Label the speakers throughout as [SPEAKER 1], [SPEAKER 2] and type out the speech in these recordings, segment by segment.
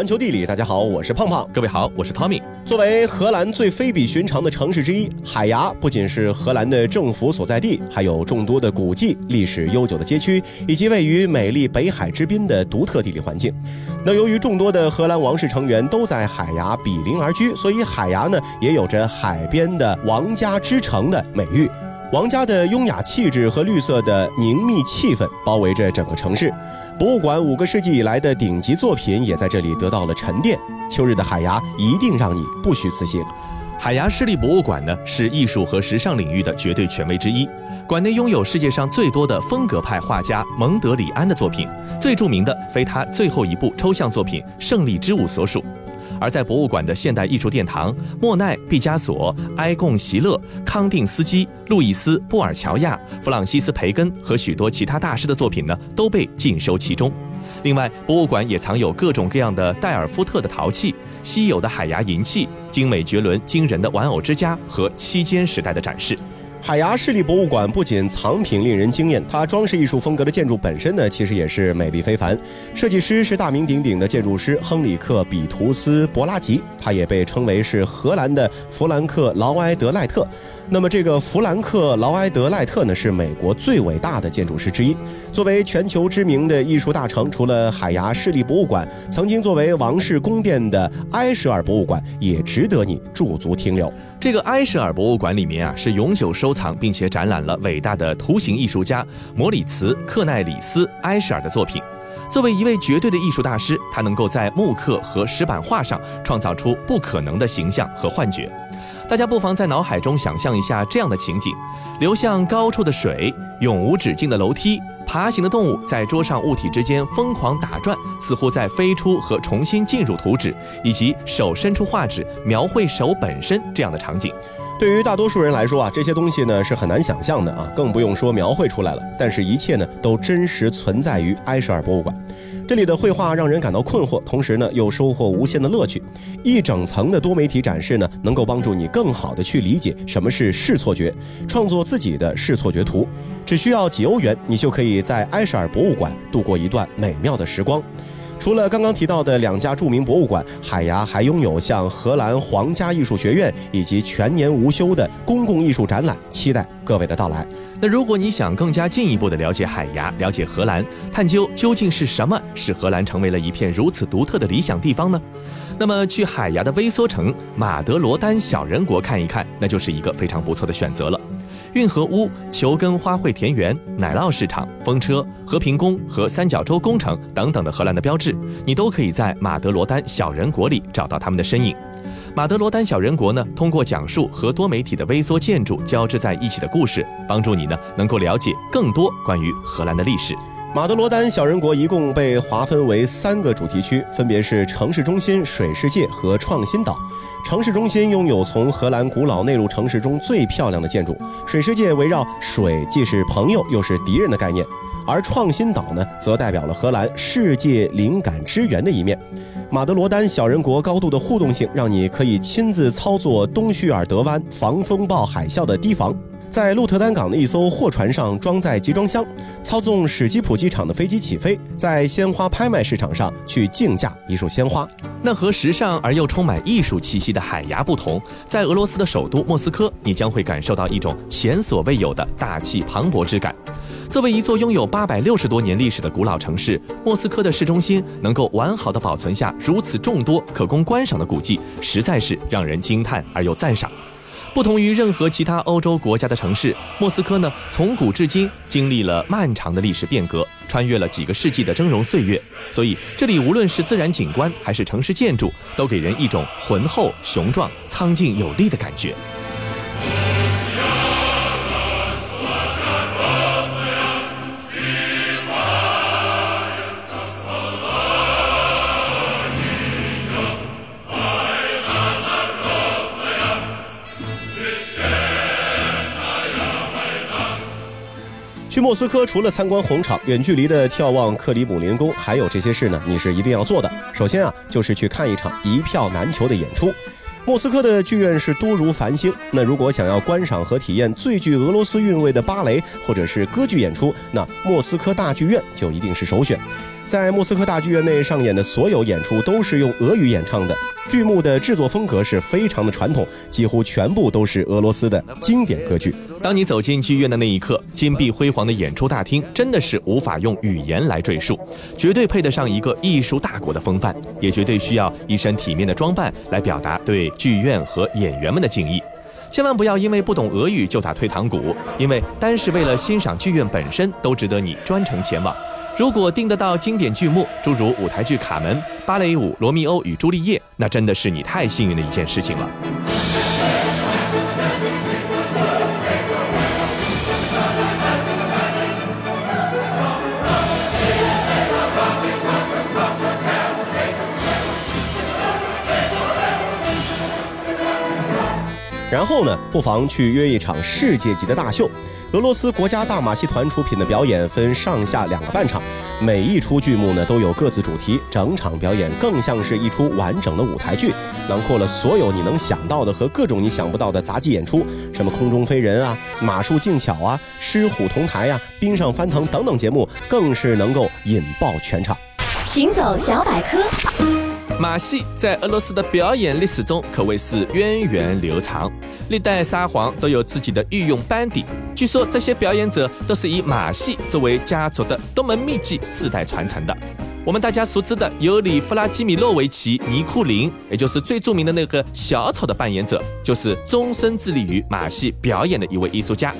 [SPEAKER 1] 环球地理，大家好，我是胖胖。
[SPEAKER 2] 各位好，我是 Tommy。
[SPEAKER 1] 作为荷兰最非比寻常的城市之一，海牙不仅是荷兰的政府所在地，还有众多的古迹、历史悠久的街区，以及位于美丽北海之滨的独特地理环境。那由于众多的荷兰王室成员都在海牙比邻而居，所以海牙呢也有着海边的王家之城的美誉。王家的优雅气质和绿色的凝密气氛包围着整个城市。博物馆五个世纪以来的顶级作品也在这里得到了沉淀。秋日的海牙一定让你不虚此行。
[SPEAKER 2] 海牙市立博物馆呢是艺术和时尚领域的绝对权威之一，馆内拥有世界上最多的风格派画家蒙德里安的作品，最著名的非他最后一部抽象作品《胜利之舞》所属。而在博物馆的现代艺术殿堂，莫奈、毕加索、埃贡·席勒、康定斯基、路易斯·布尔乔亚、弗朗西斯·培根和许多其他大师的作品呢，都被尽收其中。另外，博物馆也藏有各种各样的戴尔夫特的陶器、稀有的海牙银器、精美绝伦、惊人的玩偶之家和期间时代的展示。
[SPEAKER 1] 海牙市立博物馆不仅藏品令人惊艳，它装饰艺术风格的建筑本身呢，其实也是美丽非凡。设计师是大名鼎鼎的建筑师亨里克·比图斯·博拉吉，他也被称为是荷兰的弗兰克·劳埃德赖特。那么，这个弗兰克·劳埃德赖特呢，是美国最伟大的建筑师之一。作为全球知名的艺术大城，除了海牙市立博物馆，曾经作为王室宫殿的埃舍尔博物馆也值得你驻足停留。
[SPEAKER 2] 这个埃舍尔博物馆里面啊，是永久收藏并且展览了伟大的图形艺术家摩里茨·克奈里斯·埃舍尔的作品。作为一位绝对的艺术大师，他能够在木刻和石板画上创造出不可能的形象和幻觉。大家不妨在脑海中想象一下这样的情景：流向高处的水，永无止境的楼梯，爬行的动物在桌上物体之间疯狂打转，似乎在飞出和重新进入图纸，以及手伸出画纸描绘手本身这样的场景。
[SPEAKER 1] 对于大多数人来说啊，这些东西呢是很难想象的啊，更不用说描绘出来了。但是，一切呢都真实存在于埃舍尔博物馆。这里的绘画让人感到困惑，同时呢又收获无限的乐趣。一整层的多媒体展示呢，能够帮助你更好的去理解什么是视错觉，创作自己的视错觉图。只需要几欧元，你就可以在埃舍尔博物馆度过一段美妙的时光。除了刚刚提到的两家著名博物馆，海牙还拥有像荷兰皇家艺术学院以及全年无休的公共艺术展览，期待各位的到来。
[SPEAKER 2] 那如果你想更加进一步的了解海牙，了解荷兰，探究究竟是什么使荷兰成为了一片如此独特的理想地方呢？那么去海牙的微缩城马德罗丹小人国看一看，那就是一个非常不错的选择了。运河屋、球根花卉田园、奶酪市场、风车、和平宫和三角洲工程等等的荷兰的标志，你都可以在马德罗丹小人国里找到他们的身影。马德罗丹小人国呢，通过讲述和多媒体的微缩建筑交织在一起的故事，帮助你呢能够了解更多关于荷兰的历史。
[SPEAKER 1] 马德罗丹小人国一共被划分为三个主题区，分别是城市中心、水世界和创新岛。城市中心拥有从荷兰古老内陆城市中最漂亮的建筑，水世界围绕水既是朋友又是敌人的概念，而创新岛呢，则代表了荷兰世界灵感之源的一面。马德罗丹小人国高度的互动性，让你可以亲自操作东叙尔德湾防风暴海啸的堤防。在鹿特丹港的一艘货船上装载集装箱，操纵史基普机场的飞机起飞，在鲜花拍卖市场上去竞价一束鲜花。
[SPEAKER 2] 那和时尚而又充满艺术气息的海牙不同，在俄罗斯的首都莫斯科，你将会感受到一种前所未有的大气磅礴之感。作为一座拥有八百六十多年历史的古老城市，莫斯科的市中心能够完好的保存下如此众多可供观赏的古迹，实在是让人惊叹而又赞赏。不同于任何其他欧洲国家的城市，莫斯科呢，从古至今经历了漫长的历史变革，穿越了几个世纪的峥嵘岁月，所以这里无论是自然景观还是城市建筑，都给人一种浑厚、雄壮、苍劲有力的感觉。
[SPEAKER 1] 莫斯科除了参观红场、远距离的眺望克里姆林宫，还有这些事呢，你是一定要做的。首先啊，就是去看一场一票难求的演出。莫斯科的剧院是多如繁星，那如果想要观赏和体验最具俄罗斯韵味的芭蕾或者是歌剧演出，那莫斯科大剧院就一定是首选。在莫斯科大剧院内上演的所有演出都是用俄语演唱的。剧目的制作风格是非常的传统，几乎全部都是俄罗斯的经典歌剧。
[SPEAKER 2] 当你走进剧院的那一刻，金碧辉煌的演出大厅真的是无法用语言来赘述，绝对配得上一个艺术大国的风范，也绝对需要一身体面的装扮来表达对剧院和演员们的敬意。千万不要因为不懂俄语就打退堂鼓，因为单是为了欣赏剧院本身都值得你专程前往。如果订得到经典剧目，诸如舞台剧《卡门》、芭蕾舞《罗密欧与朱丽叶》，那真的是你太幸运的一件事情了。
[SPEAKER 1] 然后呢，不妨去约一场世界级的大秀。俄罗斯国家大马戏团出品的表演分上下两个半场，每一出剧目呢都有各自主题，整场表演更像是一出完整的舞台剧，囊括了所有你能想到的和各种你想不到的杂技演出，什么空中飞人啊、马术技巧啊、狮虎同台啊、冰上翻腾等等节目，更是能够引爆全场。
[SPEAKER 3] 行走小百科。
[SPEAKER 2] 马戏在俄罗斯的表演历史中可谓是源远流长，历代沙皇都有自己的御用班底。据说这些表演者都是以马戏作为家族的多门秘技，世代传承的。我们大家熟知的尤里·弗拉基米洛维奇·尼库林，也就是最著名的那个小丑的扮演者，就是终身致力于马戏表演的一位艺术家。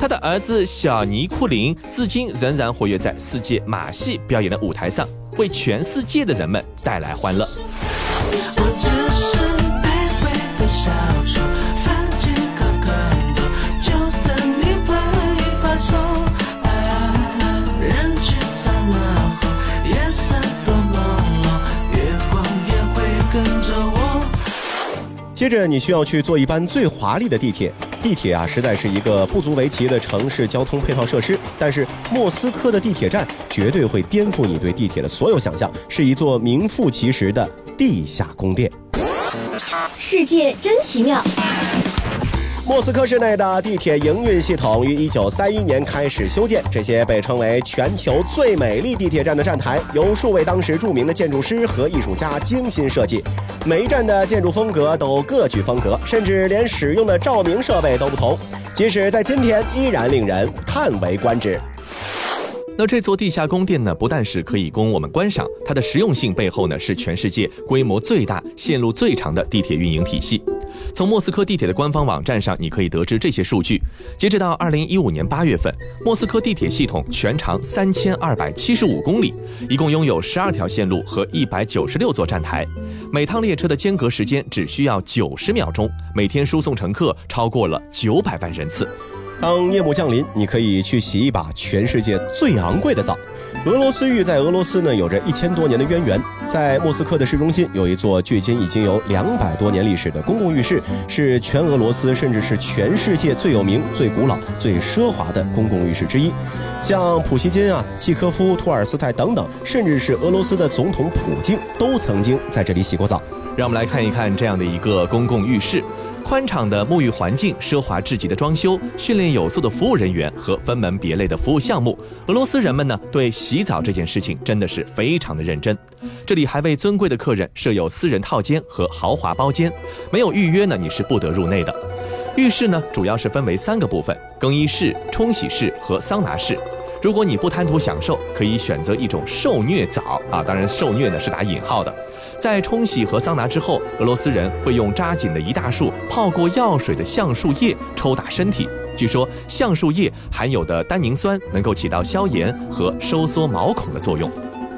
[SPEAKER 2] 他的儿子小尼库林至今仍然活跃在世界马戏表演的舞台上。为全世界的人们带来欢乐。
[SPEAKER 1] 接着，你需要去坐一班最华丽的地铁。地铁啊，实在是一个不足为奇的城市交通配套设施。但是，莫斯科的地铁站绝对会颠覆你对地铁的所有想象，是一座名副其实的地下宫殿。
[SPEAKER 3] 世界真奇妙。
[SPEAKER 1] 莫斯科市内的地铁营运系统于一九三一年开始修建，这些被称为全球最美丽地铁站的站台，由数位当时著名的建筑师和艺术家精心设计。每一站的建筑风格都各具风格，甚至连使用的照明设备都不同，即使在今天依然令人叹为观止。
[SPEAKER 2] 那这座地下宫殿呢，不但是可以供我们观赏，它的实用性背后呢，是全世界规模最大、线路最长的地铁运营体系。从莫斯科地铁的官方网站上，你可以得知这些数据。截止到二零一五年八月份，莫斯科地铁系统全长三千二百七十五公里，一共拥有十二条线路和一百九十六座站台，每趟列车的间隔时间只需要九十秒钟，每天输送乘客超过了九百万人次。
[SPEAKER 1] 当夜幕降临，你可以去洗一把全世界最昂贵的澡。俄罗斯浴在俄罗斯呢有着一千多年的渊源，在莫斯科的市中心有一座距今已经有两百多年历史的公共浴室，是全俄罗斯甚至是全世界最有名、最古老、最奢华的公共浴室之一。像普希金啊、契科夫、托尔斯泰等等，甚至是俄罗斯的总统普京都曾经在这里洗过澡。
[SPEAKER 2] 让我们来看一看这样的一个公共浴室。宽敞的沐浴环境、奢华至极的装修、训练有素的服务人员和分门别类的服务项目，俄罗斯人们呢对洗澡这件事情真的是非常的认真。这里还为尊贵的客人设有私人套间和豪华包间，没有预约呢你是不得入内的。浴室呢主要是分为三个部分：更衣室、冲洗室和桑拿室。如果你不贪图享受，可以选择一种受虐澡啊，当然受虐呢是打引号的。在冲洗和桑拿之后，俄罗斯人会用扎紧的一大束泡过药水的橡树叶抽打身体。据说橡树叶含有的单宁酸能够起到消炎和收缩毛孔的作用。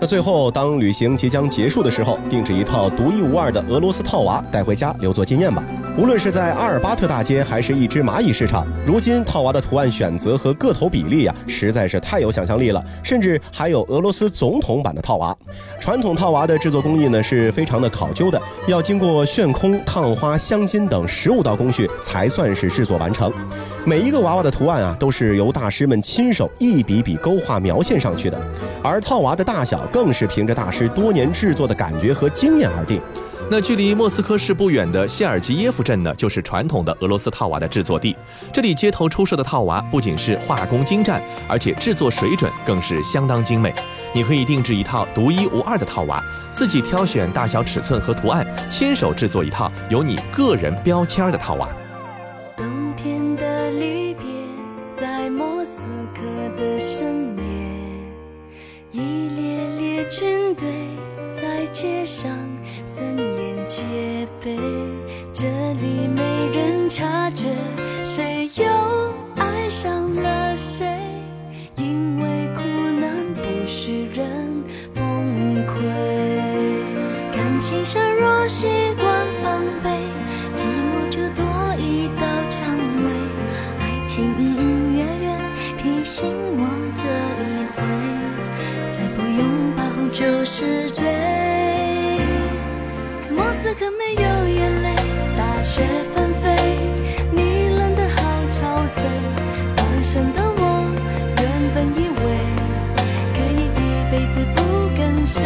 [SPEAKER 1] 那最后，当旅行即将结束的时候，定制一套独一无二的俄罗斯套娃带回家留作纪念吧。无论是在阿尔巴特大街，还是一只蚂蚁市场，如今套娃的图案选择和个头比例呀，实在是太有想象力了。甚至还有俄罗斯总统版的套娃。传统套娃的制作工艺呢，是非常的考究的，要经过炫空、烫花、镶金等十五道工序才算是制作完成。每一个娃娃的图案啊，都是由大师们亲手一笔笔勾画描线上去的，而套娃的大小更是凭着大师多年制作的感觉和经验而定。
[SPEAKER 2] 那距离莫斯科市不远的谢尔吉耶夫镇呢，就是传统的俄罗斯套娃的制作地。这里街头出售的套娃不仅是画工精湛，而且制作水准更是相当精美。你可以定制一套独一无二的套娃，自己挑选大小尺寸和图案，亲手制作一套有你个人标签的套娃。
[SPEAKER 4] 冬天的对在街上森严戒备，这里没人察觉。谁，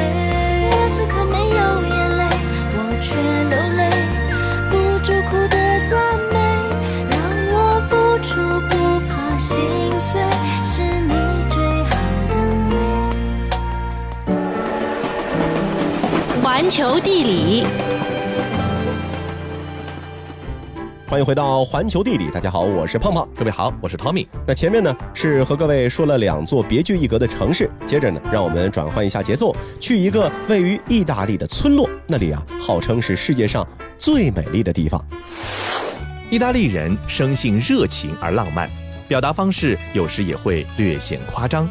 [SPEAKER 4] 莫斯科没有眼泪，我却流泪，不住哭的赞美，让我付出不怕心碎，是你最好的美。
[SPEAKER 5] 环球地理，
[SPEAKER 1] 欢迎回到环球地理，大家好，我是胖胖。
[SPEAKER 2] 各位好，我是 Tommy。
[SPEAKER 1] 那前面呢是和各位说了两座别具一格的城市，接着呢让我们转换一下节奏，去一个位于意大利的村落，那里啊号称是世界上最美丽的地方。
[SPEAKER 2] 意大利人生性热情而浪漫，表达方式有时也会略显夸张，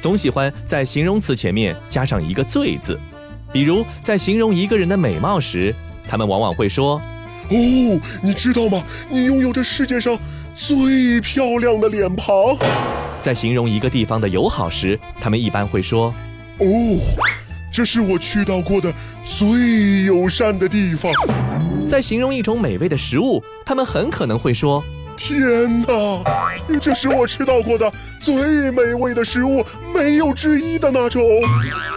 [SPEAKER 2] 总喜欢在形容词前面加上一个“最”字。比如在形容一个人的美貌时，他们往往会说
[SPEAKER 6] 哦，你知道吗？你拥有着世界上最漂亮的脸庞。
[SPEAKER 2] 在形容一个地方的友好时，他们一般会说
[SPEAKER 6] 哦，这是我去到过的最友善的地方。
[SPEAKER 2] 在形容一种美味的食物，他们很可能会说
[SPEAKER 6] 天哪，这是我吃到过的最美味的食物，没有之一的那种。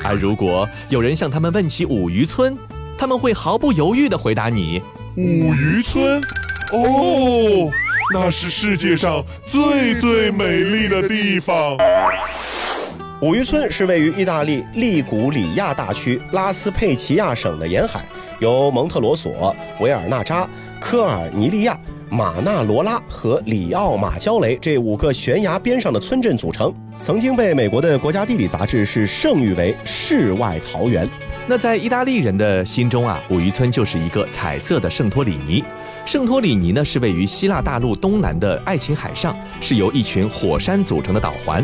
[SPEAKER 2] 而如果有人向他们问起五渔村，他们会毫不犹豫地回答你
[SPEAKER 6] 五渔村，哦，那是世界上最最美丽的地方。
[SPEAKER 1] 五渔村是位于意大利利古里亚大区拉斯佩齐亚省的沿海，由蒙特罗索、维尔纳扎、科尔尼利亚、马纳罗拉和里奥马焦雷这五个悬崖边上的村镇组成。曾经被美国的国家地理杂志是盛誉为世外桃源。
[SPEAKER 2] 那在意大利人的心中啊，五渔村就是一个彩色的圣托里尼。圣托里尼呢是位于希腊大陆东南的爱琴海上，是由一群火山组成的岛环。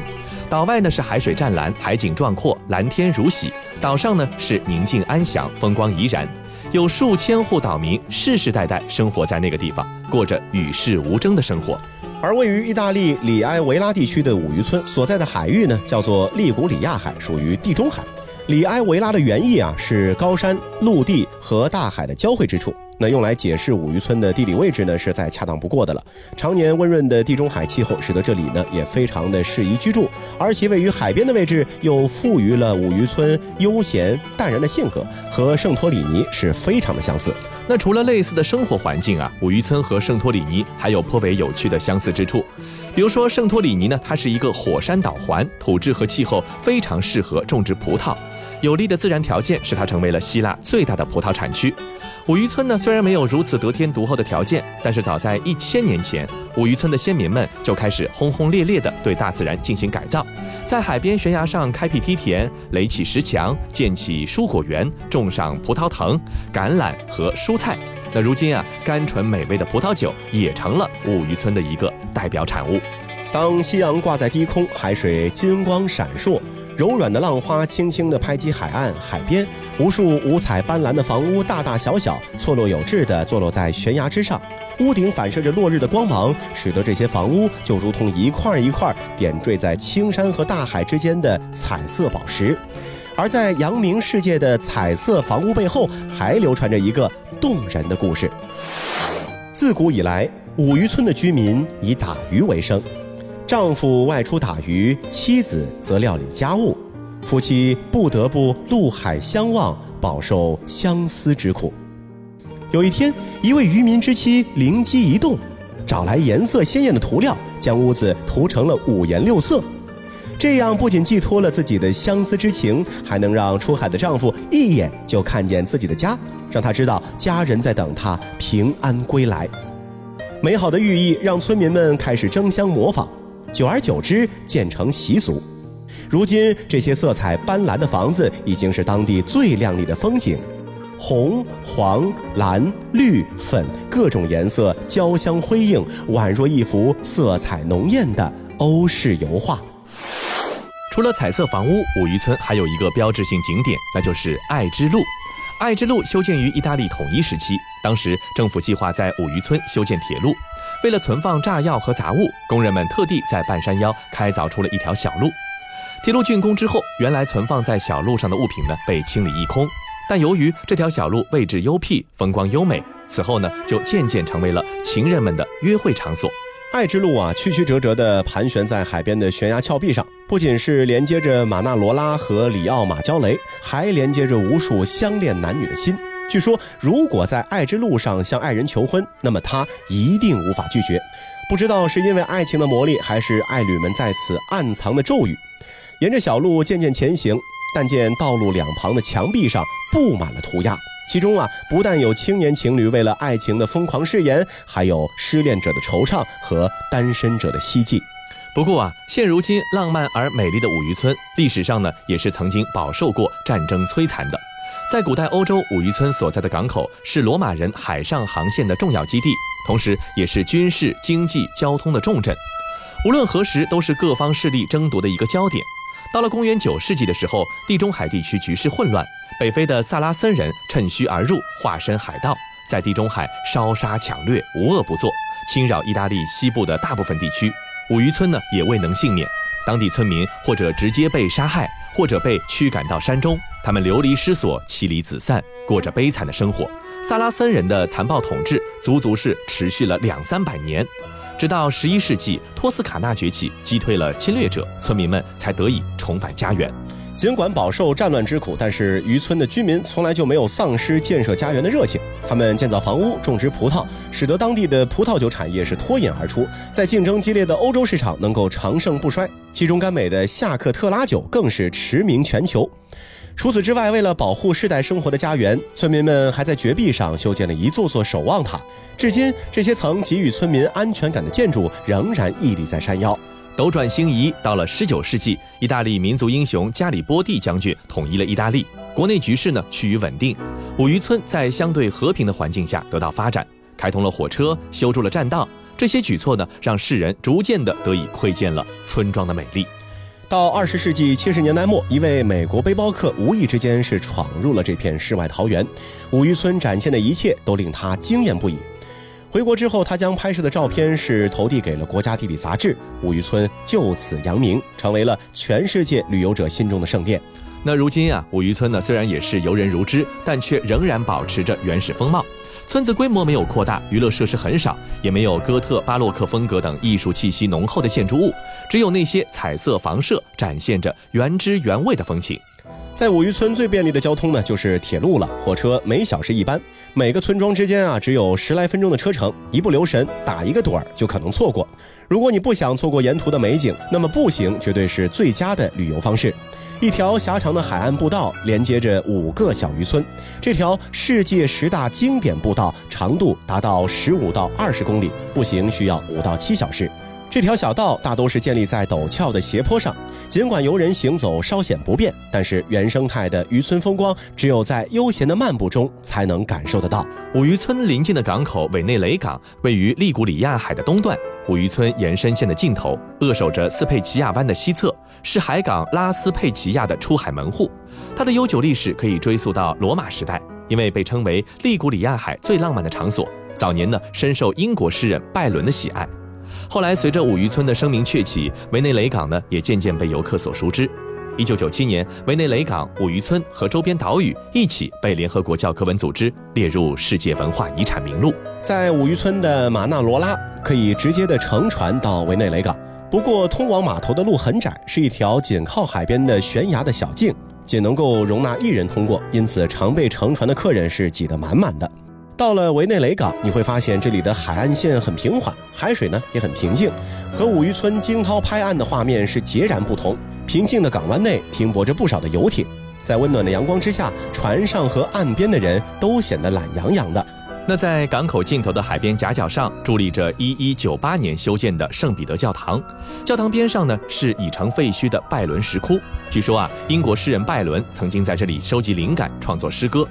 [SPEAKER 2] 岛外呢是海水湛蓝，海景壮阔，蓝天如洗；岛上呢是宁静安详，风光怡然。有数千户岛民世世代代生活在那个地方，过着与世无争的生活。
[SPEAKER 1] 而位于意大利里埃维拉地区的五渔村所在的海域呢，叫做利古里亚海，属于地中海。里埃维拉的原意啊是高山、陆地和大海的交汇之处。那用来解释五渔村的地理位置呢，是再恰当不过的了。常年温润的地中海气候，使得这里呢也非常的适宜居住，而其位于海边的位置，又赋予了五渔村悠闲淡然的性格，和圣托里尼是非常的相似。
[SPEAKER 2] 那除了类似的生活环境啊，五渔村和圣托里尼还有颇为有趣的相似之处。比如说，圣托里尼呢，它是一个火山岛环，土质和气候非常适合种植葡萄，有利的自然条件使它成为了希腊最大的葡萄产区。五渔村呢，虽然没有如此得天独厚的条件，但是早在一千年前，五渔村的先民们就开始轰轰烈烈地对大自然进行改造，在海边悬崖上开辟梯田，垒起石墙，建起蔬果园，种上葡萄藤、橄榄和蔬菜。那如今啊，甘醇美味的葡萄酒也成了五渔村的一个代表产物。
[SPEAKER 1] 当夕阳挂在低空，海水金光闪烁，柔软的浪花轻轻地拍击海岸、海边，无数五彩斑斓的房屋，大大小小，错落有致地坐落在悬崖之上，屋顶反射着落日的光芒，使得这些房屋就如同一块一块点缀在青山和大海之间的彩色宝石。而在扬名世界的彩色房屋背后，还流传着一个动人的故事。自古以来，五渔村的居民以打鱼为生。丈夫外出打鱼，妻子则料理家务，夫妻不得不陆海相望，饱受相思之苦。有一天，一位渔民之妻灵机一动，找来颜色鲜艳的涂料，将屋子涂成了五颜六色。这样不仅寄托了自己的相思之情，还能让出海的丈夫一眼就看见自己的家，让他知道家人在等他平安归来。美好的寓意让村民们开始争相模仿，久而久之渐成习俗。如今，这些色彩斑斓的房子已经是当地最亮丽的风景，红、黄、蓝、绿、粉各种颜色交相辉映，宛若一幅色彩浓艳的欧式油画。
[SPEAKER 2] 除了彩色房屋，五渔村还有一个标志性景点，那就是爱之路。爱之路修建于意大利统一时期，当时政府计划在五渔村修建铁路，为了存放炸药和杂物，工人们特地在半山腰开凿出了一条小路。铁路竣工之后，原来存放在小路上的物品呢被清理一空，但由于这条小路位置幽僻，风光优美，此后呢就渐渐成为了情人们的约会场所。
[SPEAKER 1] 爱之路啊，曲曲折折地盘旋在海边的悬崖峭壁上，不仅是连接着马纳罗拉和里奥马焦雷，还连接着无数相恋男女的心。据说，如果在爱之路上向爱人求婚，那么他一定无法拒绝。不知道是因为爱情的魔力，还是爱侣们在此暗藏的咒语。沿着小路渐渐前行，但见道路两旁的墙壁上布满了涂鸦，其中啊，不但有青年情侣为了爱情的疯狂誓言，还有失恋者的惆怅和单身者的希冀。
[SPEAKER 2] 不过啊，现如今浪漫而美丽的五渔村，历史上呢，也是曾经饱受过战争摧残的。在古代欧洲，五渔村所在的港口是罗马人海上航线的重要基地，同时也是军事、经济、交通的重镇。无论何时，都是各方势力争夺的一个焦点。到了公元九世纪的时候，地中海地区局势混乱，北非的萨拉森人趁虚而入，化身海盗，在地中海烧杀抢掠，无恶不作，侵扰意大利西部的大部分地区。五渔村呢也未能幸免，当地村民或者直接被杀害，或者被驱赶到山中，他们流离失所，妻离子散，过着悲惨的生活。萨拉森人的残暴统治足足是持续了两三百年。直到十一世纪，托斯卡纳崛起，击退了侵略者，村民们才得以重返家园。
[SPEAKER 1] 尽管饱受战乱之苦，但是渔村的居民从来就没有丧失建设家园的热情。他们建造房屋，种植葡萄，使得当地的葡萄酒产业是脱颖而出，在竞争激烈的欧洲市场能够长盛不衰。其中甘美的夏克特拉酒更是驰名全球。除此之外，为了保护世代生活的家园，村民们还在绝壁上修建了一座座守望塔。至今，这些曾给予村民安全感的建筑仍然屹立在山腰。
[SPEAKER 2] 斗转星移，到了十九世纪，意大利民族英雄加里波第将军统一了意大利，国内局势呢趋于稳定。五渔村在相对和平的环境下得到发展，开通了火车，修筑了栈道。这些举措呢，让世人逐渐的得以窥见了村庄的美丽。
[SPEAKER 1] 到二十世纪七十年代末，一位美国背包客无意之间是闯入了这片世外桃源，五渔村展现的一切都令他惊艳不已。回国之后，他将拍摄的照片是投递给了《国家地理》杂志，五渔村就此扬名，成为了全世界旅游者心中的圣殿。
[SPEAKER 2] 那如今啊，五渔村呢虽然也是游人如织，但却仍然保持着原始风貌。村子规模没有扩大，娱乐设施很少，也没有哥特、巴洛克风格等艺术气息浓厚的建筑物，只有那些彩色房舍，展现着原汁原味的风情。
[SPEAKER 1] 在五渔村最便利的交通呢，就是铁路了。火车每小时一班，每个村庄之间啊只有十来分钟的车程，一不留神打一个盹儿就可能错过。如果你不想错过沿途的美景，那么步行绝对是最佳的旅游方式。一条狭长的海岸步道连接着五个小渔村，这条世界十大经典步道长度达到十五到二十公里，步行需要五到七小时。这条小道大都是建立在陡峭的斜坡上，尽管游人行走稍显不便，但是原生态的渔村风光只有在悠闲的漫步中才能感受得到。
[SPEAKER 2] 五渔村临近的港口委内雷港位于利古里亚海的东段，五渔村延伸线的尽头扼守着斯佩齐亚湾的西侧。是海港拉斯佩齐亚的出海门户，它的悠久历史可以追溯到罗马时代，因为被称为利古里亚海最浪漫的场所。早年呢，深受英国诗人拜伦的喜爱。后来随着五渔村的声名鹊起，维内雷港呢也渐渐被游客所熟知。一九九七年，维内雷港、五渔村和周边岛屿一起被联合国教科文组织列入世界文化遗产名录。
[SPEAKER 1] 在五渔村的马纳罗拉可以直接的乘船到维内雷港。不过，通往码头的路很窄，是一条紧靠海边的悬崖的小径，仅能够容纳一人通过，因此常被乘船的客人是挤得满满的。到了维内雷港，你会发现这里的海岸线很平缓，海水呢也很平静，和五渔村惊涛拍岸的画面是截然不同。平静的港湾内停泊着不少的游艇，在温暖的阳光之下，船上和岸边的人都显得懒洋洋的。
[SPEAKER 2] 那在港口尽头的海边夹角上，伫立着1198年修建的圣彼得教堂。教堂边上呢是已成废墟的拜伦石窟。据说啊，英国诗人拜伦曾经在这里收集灵感，创作诗歌。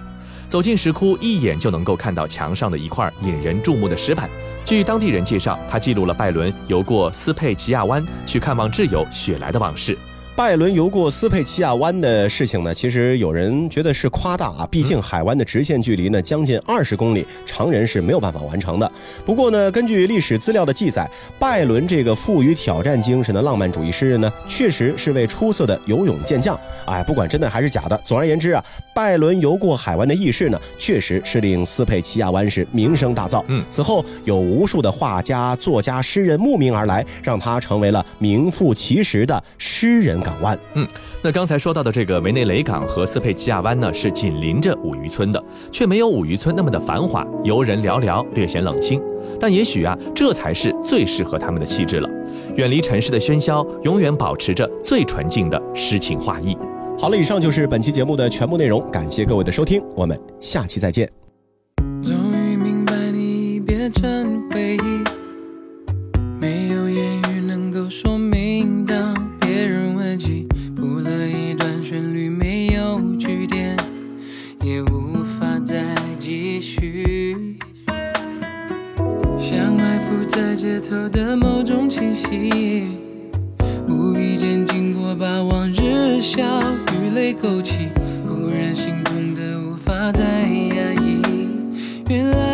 [SPEAKER 2] 走进石窟，一眼就能够看到墙上的一块引人注目的石板。据当地人介绍，他记录了拜伦游过斯佩齐亚湾去看望挚友雪莱的往事。
[SPEAKER 1] 拜伦游过斯佩齐亚湾的事情呢，其实有人觉得是夸大啊，毕竟海湾的直线距离呢将近二十公里，常人是没有办法完成的。不过呢，根据历史资料的记载，拜伦这个富于挑战精神的浪漫主义诗人呢，确实是位出色的游泳健将。哎，不管真的还是假的，总而言之啊，拜伦游过海湾的轶事呢，确实是令斯佩齐亚湾是名声大噪。
[SPEAKER 2] 嗯，
[SPEAKER 1] 此后有无数的画家、作家、诗人慕名而来，让他成为了名副其实的诗人。港湾，
[SPEAKER 2] 嗯，那刚才说到的这个维内雷港和斯佩齐亚湾呢，是紧邻着五渔村的，却没有五渔村那么的繁华，游人寥寥，略显冷清。但也许啊，这才是最适合他们的气质了，远离尘世的喧嚣，永远保持着最纯净的诗情画意。
[SPEAKER 1] 好了，以上就是本期节目的全部内容，感谢各位的收听，我们下期再见。
[SPEAKER 5] 终于明白你变成回忆，没有言语能够说明当。谱了一段旋律，没有句点，也无法再继续。像埋伏在街头的某种气息，无意间经过，把往日笑泪勾起，忽然心痛的无法再压抑。原来